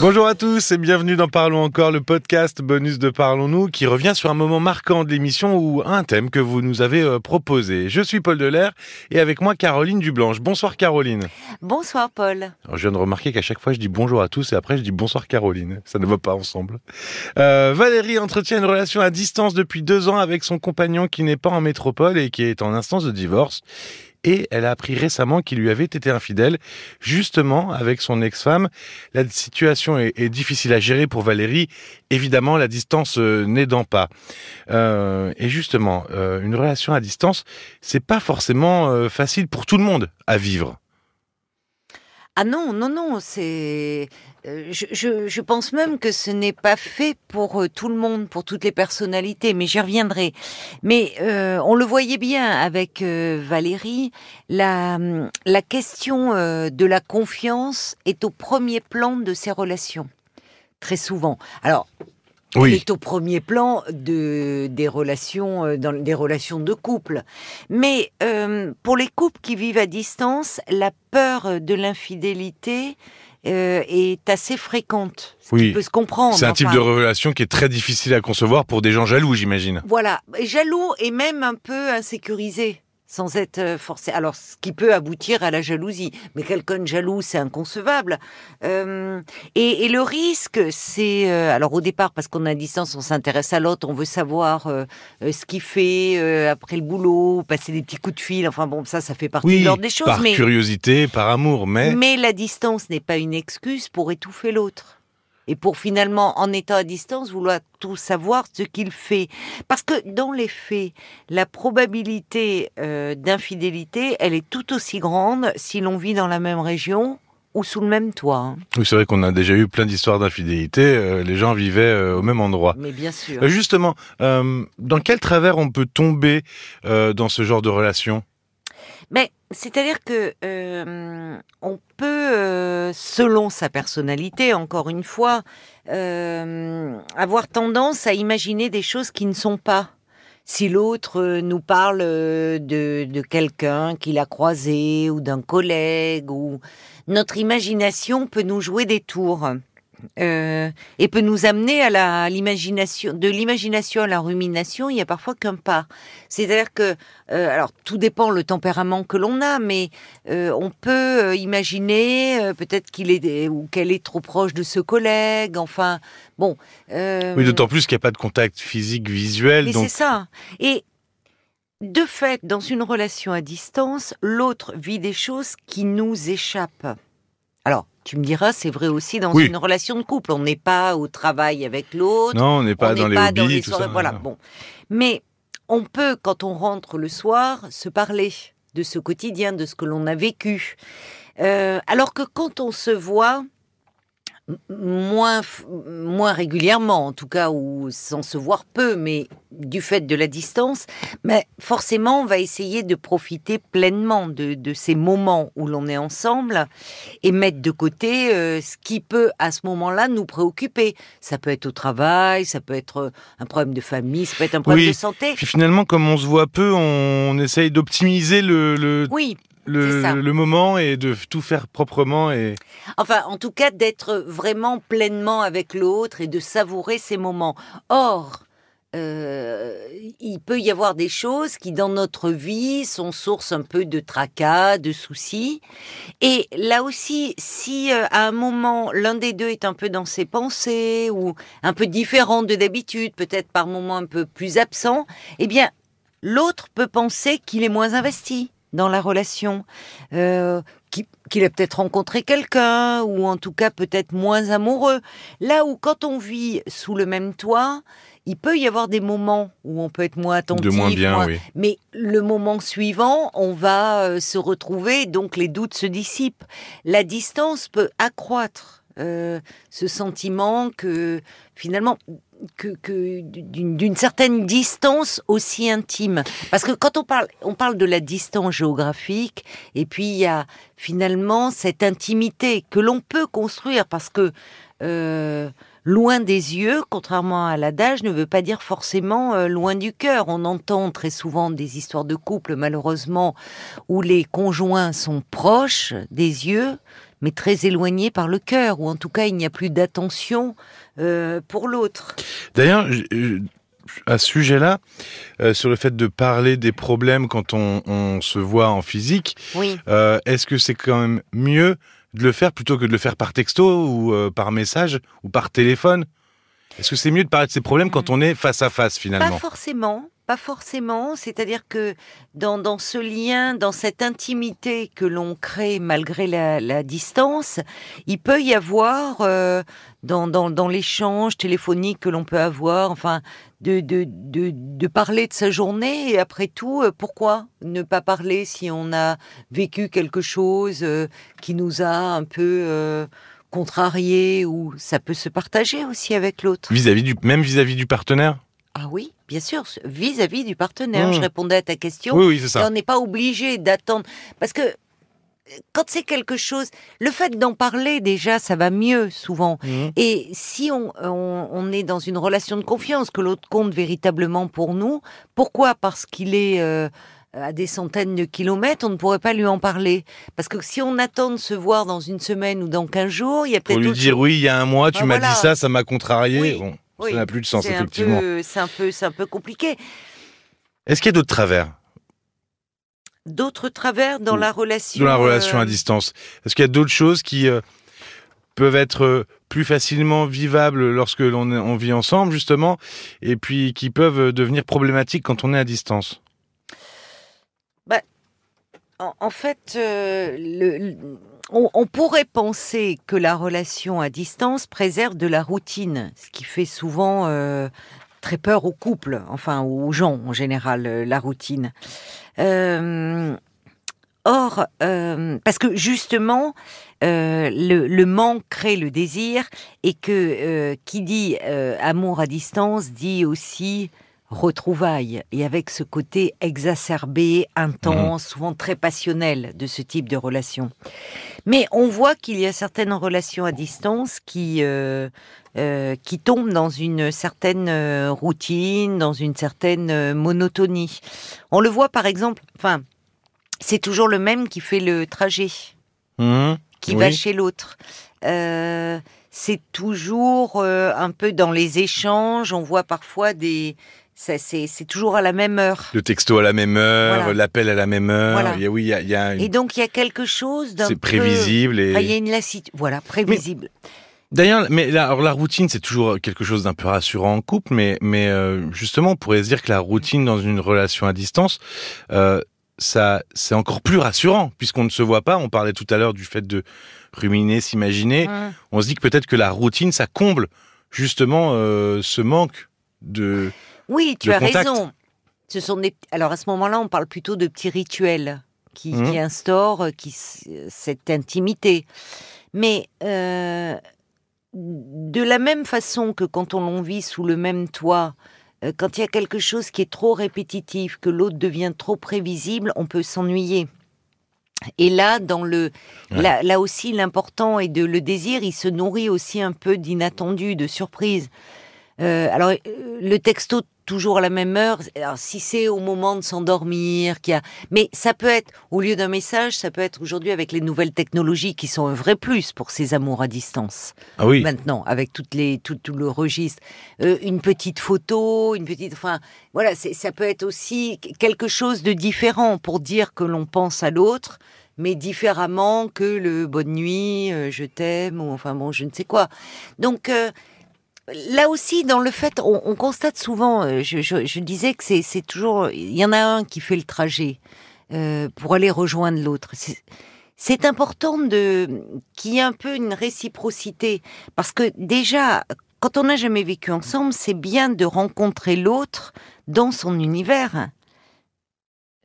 Bonjour à tous et bienvenue dans Parlons encore, le podcast bonus de Parlons-nous qui revient sur un moment marquant de l'émission ou un thème que vous nous avez euh, proposé. Je suis Paul Delair et avec moi Caroline Dublanche. Bonsoir Caroline. Bonsoir Paul. Alors, je viens de remarquer qu'à chaque fois je dis bonjour à tous et après je dis bonsoir Caroline. Ça ne va pas ensemble. Euh, Valérie entretient une relation à distance depuis deux ans avec son compagnon qui n'est pas en métropole et qui est en instance de divorce et elle a appris récemment qu'il lui avait été infidèle, justement avec son ex-femme. La situation est, difficile à gérer pour Valérie, évidemment la distance euh, n'aidant pas. Euh, et justement, euh, une relation à distance, c'est pas forcément facile pour tout le monde à vivre. Ah non, non, non, c'est. Euh, je, pense même que ce n'est pas fait pour euh, tout le monde, pour toutes les personnalités, mais j'y reviendrai. Mais euh, on le voyait bien avec Valérie, la, la question de la confiance est au premier plan de ces relations, très souvent. Alors, oui. est au premier plan de, des relations, euh, dans des relations de couple. Mais euh, pour les couples qui vivent à distance, la peur de l'infidélité euh, est assez fréquente. Ce oui. peut se comprendre. C'est un type de relation qui est très difficile à concevoir pour des gens jaloux, j'imagine. Voilà, jaloux et même un peu insécurisé sans être euh, forcé. Alors, ce qui peut aboutir à la jalousie, mais quelqu'un jaloux, c'est inconcevable. Euh, et, le risque, c'est euh, alors au départ parce qu'on a distance, on s'intéresse à l'autre, on veut savoir ce qu'il fait après le boulot, passer des petits coups de fil. Enfin bon, ça, ça fait partie de l'ordre des choses. Par curiosité, par amour, mais mais la distance n'est pas une excuse pour étouffer l'autre et pour finalement, en étant à distance, vouloir tout savoir ce qu'il fait. Parce que dans les faits, la probabilité euh, d'infidélité, elle est tout aussi grande si l'on vit dans la même région ou sous le même toit. Hein. Oui, c'est vrai qu'on a déjà eu plein d'histoires d'infidélité. Euh, les gens vivaient euh, au même endroit. Mais bien sûr. justement, dans quel travers on peut tomber dans ce genre de relation? Mais c'est-à-dire que euh, on peut, selon sa personnalité, encore une fois, euh, avoir tendance à imaginer des choses qui ne sont pas. Si l'autre nous parle de, de quelqu'un qu'il a croisé ou d'un collègue, ou notre imagination peut nous jouer des tours. Euh, et peut nous amener à la l'imagination de l'imagination à la rumination il y a parfois qu'un pas. C'est-à-dire que euh, alors tout dépend le tempérament que l'on a mais euh, on peut imaginer peut-être qu'il est ou qu'elle est trop proche de ce collègue enfin bon oui d'autant plus qu'il n'y a pas de contact physique visuel mais c'est ça. Et de fait dans une relation à distance l'autre vit des choses qui nous échappent. Alors tu me diras, c'est vrai aussi dans une relation de couple. On n'est pas au travail avec l'autre. Non, on n'est pas, dans, les hobbies, tout ça, Voilà, bon. Mais on peut, quand on rentre le soir, se parler de ce quotidien, de ce que l'on a vécu. Euh, alors que quand on se voit, moins, moins régulièrement, en tout cas, ou sans se voir peu, mais du fait de la distance, mais forcément, on va essayer de profiter pleinement de, ces moments où l'on est ensemble et mettre de côté euh, ce qui peut, à ce moment-là, nous préoccuper. Ça peut être au travail, ça peut être euh, un problème de famille, ça peut être un problème de santé. Puis finalement, comme on se voit peu, on essaye d'optimiser le, le, oui le, moment et de tout faire proprement et enfin en tout cas d'être vraiment pleinement avec l'autre et de savourer ces moments. Or euh, il peut y avoir des choses qui dans notre vie sont source un peu de tracas, de soucis. Et là aussi, si euh, à un moment l'un des deux est un peu dans ses pensées ou un peu différent de d'habitude, peut-être par moments un peu plus absent, eh bien l'autre peut penser qu'il est moins investi dans la relation, euh, qu'il a peut-être rencontré quelqu'un, ou en tout cas peut-être moins amoureux. Là où quand on vit sous le même toit, il peut y avoir des moments où on peut être moins attentif, de moins bien, oui. mais le moment suivant, on va euh, se retrouver, donc les doutes se dissipent. La distance peut accroître euh, ce sentiment que finalement que, d'une certaine distance aussi intime. Parce que quand on parle, on parle de la distance géographique, et puis il y a finalement cette intimité que l'on peut construire, parce que euh, loin des yeux, contrairement à l'adage, ne veut pas dire forcément euh, loin du cœur. On entend très souvent des histoires de couple, malheureusement, où les conjoints sont proches des yeux, mais très éloigné par le cœur, ou en tout cas il n'y a plus d'attention euh, pour l'autre. D'ailleurs, à ce sujet-là, euh, sur le fait de parler des problèmes quand on, se voit en physique, oui. Est-ce que c'est quand même mieux de le faire plutôt que de le faire par texto ou par message ou par téléphone Est-ce que c'est mieux de parler de ces problèmes quand hmm. on est face à face finalement Pas forcément. Pas forcément, c'est-à-dire que dans, ce lien, dans cette intimité que l'on crée malgré la, distance, il peut y avoir euh, dans, dans, l'échange téléphonique que l'on peut avoir, enfin, de, de, de, parler de sa journée. Et après tout, euh, pourquoi ne pas parler si on a vécu quelque chose euh, qui nous a un peu contrarié ou ça peut se partager aussi avec l'autre. Vis-à-vis du, même vis-à-vis du partenaire? Ah oui, bien sûr, vis-à-vis du partenaire. Je mmh. répondais à ta question. Oui, oui, c'est ça. on n'est pas obligé d'attendre. Parce que quand c'est quelque chose, le fait d'en parler déjà, ça va mieux souvent. Mmh. Et si on, on, est dans une relation de confiance, que l'autre compte véritablement pour nous, pourquoi? Parce qu'il est euh, à des centaines de kilomètres, on ne pourrait pas lui en parler. Parce que si on attend de se voir dans une semaine ou dans 15 jours, il y a peut-être... Pour lui dire, oui, il y a un mois, tu bah m'as dit ça, ça m'a contrarié. Bon ça n'a plus de sens, effectivement. C'est un, peu, un peu compliqué. Est-ce qu'il y a d'autres travers? D'autres travers dans la relation Dans la relation à euh, distance. Est-ce qu'il y a d'autres choses qui euh, peuvent être euh, plus facilement vivables lorsque l'on on vit ensemble, justement, et puis qui peuvent devenir problématiques quand on est à distance? En, fait, le on, pourrait penser que la relation à distance préserve de la routine, ce qui fait souvent euh, très peur aux couples, enfin aux gens en général, euh, la routine. Euh, or, parce que justement, le, manque crée le désir et que qui dit amour à distance dit aussi retrouvailles et avec ce côté exacerbé, intense, mhm. souvent très passionnel de ce type de relation. Mais on voit qu'il y a certaines relations à distance qui euh, euh, qui tombent dans une certaine euh, routine, dans une certaine monotonie. On le voit par exemple, enfin, c'est toujours le même qui fait le trajet, mhm. qui va chez l'autre c'est toujours un peu dans les échanges. On voit parfois des, c'est toujours à la même heure. Le texto à la même heure, l'appel à la même heure. oui, y a, Et donc il y a quelque chose d'un C'est prévisible. Et... il y a une lassitude. Voilà, prévisible. D'ailleurs, mais la, alors la routine, c'est toujours quelque chose d'un peu rassurant en couple, mais, mais euh, justement, on pourrait se dire que la routine dans une relation à distance, euh, ça, c'est encore plus rassurant puisqu'on ne se voit pas. On parlait tout à l'heure du fait de ruminer, s'imaginer. On se dit que peut-être que la routine, ça comble justement euh, ce manque de oui, tu as raison. Ce sont des... Alors à ce moment-là, on parle plutôt de petits rituels qui, mmh. instaurent qui, cette intimité. Mais euh, de la même façon que quand on vit sous le même toit, euh, quand il y a quelque chose qui est trop répétitif, que l'autre devient trop prévisible, on peut s'ennuyer. Et là, dans le, là, aussi, l'important est de le désir, il se nourrit aussi un peu d'inattendu, de surprise. Euh, alors, le texto toujours à la même heure. Alors, si c'est au moment de s'endormir, qu'il a... mais ça peut être au lieu d'un message, ça peut être aujourd'hui avec les nouvelles technologies qui sont un vrai plus pour ces amours à distance. Ah oui. Maintenant, avec toutes les tout, tout le registre, euh, une petite photo, une petite, enfin, voilà, ça peut être aussi quelque chose de différent pour dire que l'on pense à l'autre mais différemment que le bonne nuit, euh, je t'aime, ou enfin bon, je ne sais quoi. Donc, euh, là aussi, dans le fait, on, constate souvent, euh, je, disais que c'est toujours, il y en a un qui fait le trajet euh, pour aller rejoindre l'autre. C'est important de qu'il y ait un peu une réciprocité, parce que déjà, quand on n'a jamais vécu ensemble, c'est bien de rencontrer l'autre dans son univers.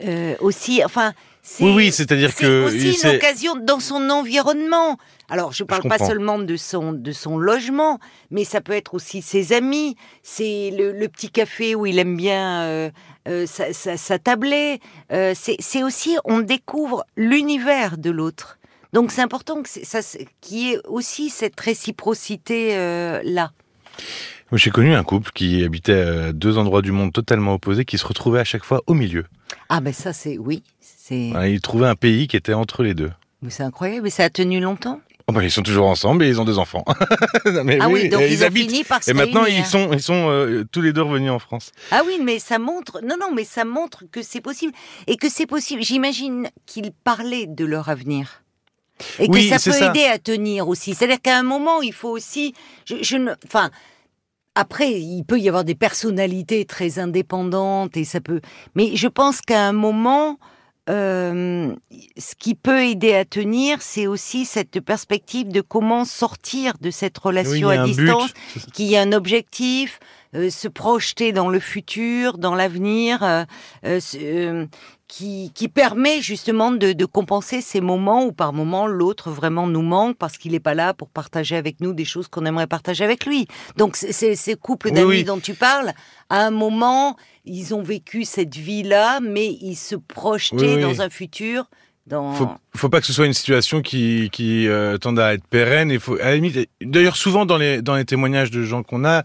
Euh, aussi, enfin, oui, oui, c'est-à-dire que aussi une occasion dans son environnement. Alors, je parle pas seulement de son de son logement, mais ça peut être aussi ses amis. C'est le, petit café où il aime bien euh, euh, s'attabler. Euh, c'est aussi on découvre l'univers de l'autre. Donc, c'est important que ça qu'il y ait aussi cette réciprocité là. J'ai connu un couple qui habitait à deux endroits du monde totalement opposés, qui se retrouvait à chaque fois au milieu. Ah ben ça c'est oui, il trouvait un pays qui était entre les deux. Mais c'est incroyable, mais ça a tenu longtemps? Oh bah, ils sont toujours ensemble et ils ont deux enfants. mais ah oui, donc ils, ont fini par se Et maintenant ils sont ils sont euh, tous les deux revenus en France. Ah oui, mais ça montre non non, mais ça montre que c'est possible et que c'est possible. J'imagine qu'ils parlaient de leur avenir. Et que ça peut aider à tenir aussi. C'est-à-dire qu'à un moment, il faut aussi, je, je ne, enfin, après, il peut y avoir des personnalités très indépendantes et ça peut, mais je pense qu'à un moment, euh, ce qui peut aider à tenir, c'est aussi cette perspective de comment sortir de cette relation à distance, qui a un objectif, euh, se projeter dans le futur, dans l'avenir, euh, qui, qui, permet justement de, de, compenser ces moments où par moment l'autre vraiment nous manque parce qu'il n'est pas là pour partager avec nous des choses qu'on aimerait partager avec lui. Donc c'est ces couples d'amis dont tu parles, à un moment ils ont vécu cette vie-là, mais ils se projetaient dans un futur. Dans... Faut, faut pas que ce soit une situation qui, qui euh, tende à être pérenne. Et faut, à la limite, d'ailleurs, souvent dans les, dans les témoignages de gens qu'on a,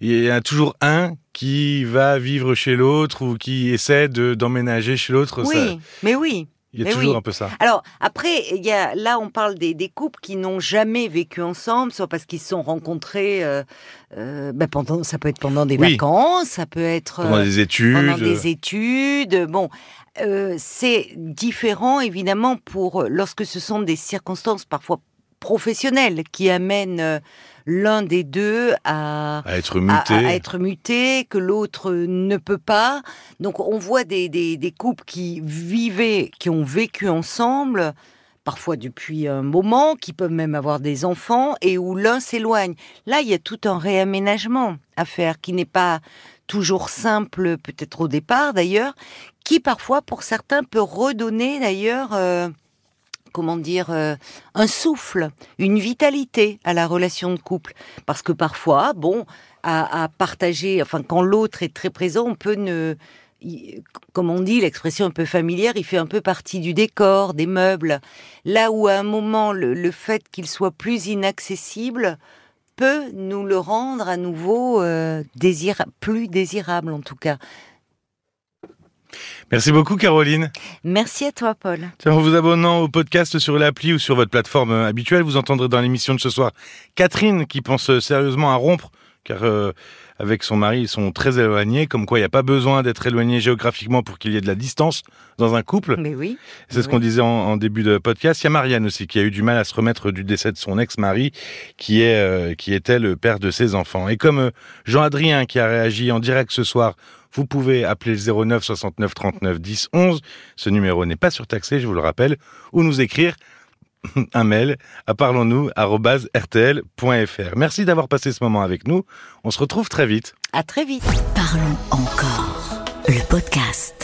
il y a toujours un qui va vivre chez l'autre ou qui essaie de, d'emménager chez l'autre. Oui, mais oui. Il y a toujours un peu ça. Alors après, il y a, là, on parle des, des couples qui n'ont jamais vécu ensemble, soit parce qu'ils se sont rencontrés. Euh, euh, ben pendant, ça peut être pendant des vacances, ça peut être pendant des études. Pendant des études. Bon, euh, c'est différent évidemment pour lorsque ce sont des circonstances parfois professionnelles qui amènent euh, l'un des deux à, être muté, à, être muté que l'autre ne peut pas. Donc on voit des, des, des, couples qui vivaient, qui ont vécu ensemble, parfois depuis un moment, qui peuvent même avoir des enfants, et où l'un s'éloigne. Là, il y a tout un réaménagement à faire qui n'est pas toujours simple, peut-être au départ d'ailleurs, qui parfois, pour certains, peut redonner d'ailleurs... Euh, comment dire, euh, un souffle, une vitalité à la relation de couple. Parce que parfois, bon, à, partager, enfin, quand l'autre est très présent, on peut ne, comme on dit, l'expression un peu familière, il fait un peu partie du décor, des meubles. Là où à un moment, le, fait qu'il soit plus inaccessible peut nous le rendre à nouveau euh, plus désirable en tout cas. Merci beaucoup Caroline. Merci à toi Paul. En vous abonnant au podcast sur l'appli ou sur votre plateforme euh, habituelle, vous entendrez dans l'émission de ce soir Catherine qui pense euh, sérieusement à rompre car euh, avec son mari, ils sont très éloignés, comme quoi il n'y a pas besoin d'être éloigné géographiquement pour qu'il y ait de la distance dans un couple. Mais oui. C'est ce qu'on disait en, début de podcast. Il y a Marianne aussi qui a eu du mal à se remettre du décès de son ex-mari, qui est qui était le père de ses enfants. Et comme Jean-Adrien qui a réagi en direct ce soir vous pouvez appeler le 09 69 39 10 11. Ce numéro n'est pas surtaxé, je vous le rappelle, ou nous écrire un mail à parlons-nous@rtl.fr. Merci d'avoir passé ce moment avec nous. On se retrouve très vite. À très vite. Parlons encore. Le podcast.